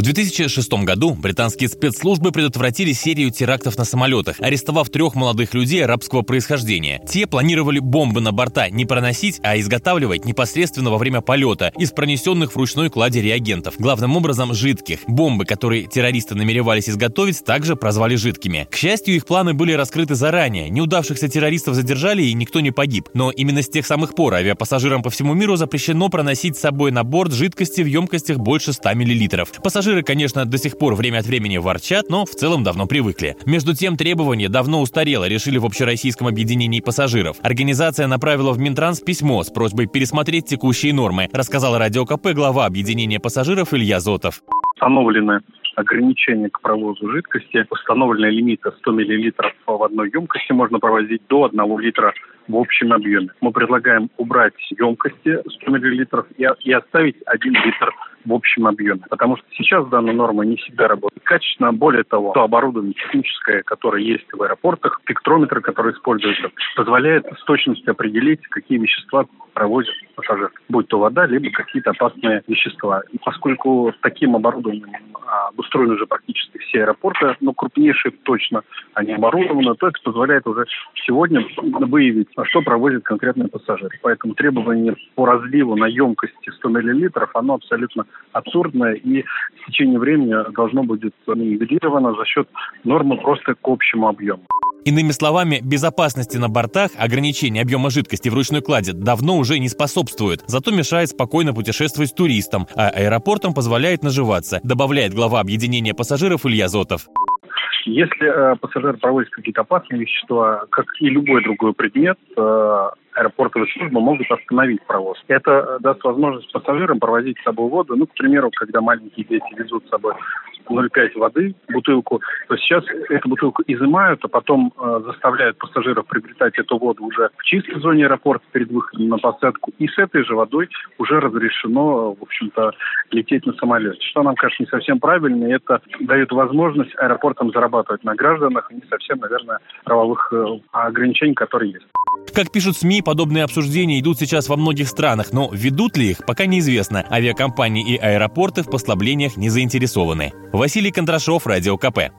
В 2006 году британские спецслужбы предотвратили серию терактов на самолетах, арестовав трех молодых людей арабского происхождения. Те планировали бомбы на борта не проносить, а изготавливать непосредственно во время полета из пронесенных в ручной кладе реагентов, главным образом жидких. Бомбы, которые террористы намеревались изготовить, также прозвали жидкими. К счастью, их планы были раскрыты заранее. Неудавшихся террористов задержали и никто не погиб. Но именно с тех самых пор авиапассажирам по всему миру запрещено проносить с собой на борт жидкости в емкостях больше 100 мл. Пассажиры, конечно, до сих пор время от времени ворчат, но в целом давно привыкли. Между тем, требование давно устарело, решили в Общероссийском объединении пассажиров. Организация направила в Минтранс письмо с просьбой пересмотреть текущие нормы, рассказал Радио КП глава объединения пассажиров Илья Зотов. Установлены ограничения к провозу жидкости. Установлены лимиты 100 мл в одной емкости можно провозить до 1 литра в общем объеме. Мы предлагаем убрать емкости 100 мл и оставить 1 литр в общем объеме. Потому что сейчас данная норма не всегда работает качественно. Более того, то оборудование техническое, которое есть в аэропортах, спектрометр, который используется, позволяет с точностью определить, какие вещества провозят пассажир. Будь то вода, либо какие-то опасные вещества. И поскольку таким оборудованием обустроены уже практически все аэропорты, но крупнейшие точно они оборудованы, то это позволяет уже сегодня выявить, что провозит конкретный пассажир. Поэтому требование по разливу на емкости 100 мл, оно абсолютно абсурдное и в течение времени должно будет нивелировано за счет нормы просто к общему объему. Иными словами, безопасности на бортах ограничение объема жидкости в ручной кладе давно уже не способствует, зато мешает спокойно путешествовать туристам, а аэропортам позволяет наживаться, добавляет глава объединения пассажиров Илья Зотов. Если э, пассажир проводит какие-то опасные вещества, как и любой другой предмет, э, аэропортовые службы могут остановить провоз. Это даст возможность пассажирам провозить с собой воду. Ну, к примеру, когда маленькие дети везут с собой 0,5 воды, бутылку, то сейчас эту бутылку изымают, а потом э, заставляют пассажиров приобретать эту воду уже в чистой зоне аэропорта перед выходом на посадку. И с этой же водой уже разрешено, в общем-то, лететь на самолете. Что нам кажется не совсем правильно, и это дает возможность аэропортам зарабатывать на гражданах, и не совсем, наверное, правовых э, ограничений, которые есть. Как пишут СМИ, подобные обсуждения идут сейчас во многих странах, но ведут ли их, пока неизвестно. Авиакомпании и аэропорты в послаблениях не заинтересованы. Василий Кондрашов, Радио КП.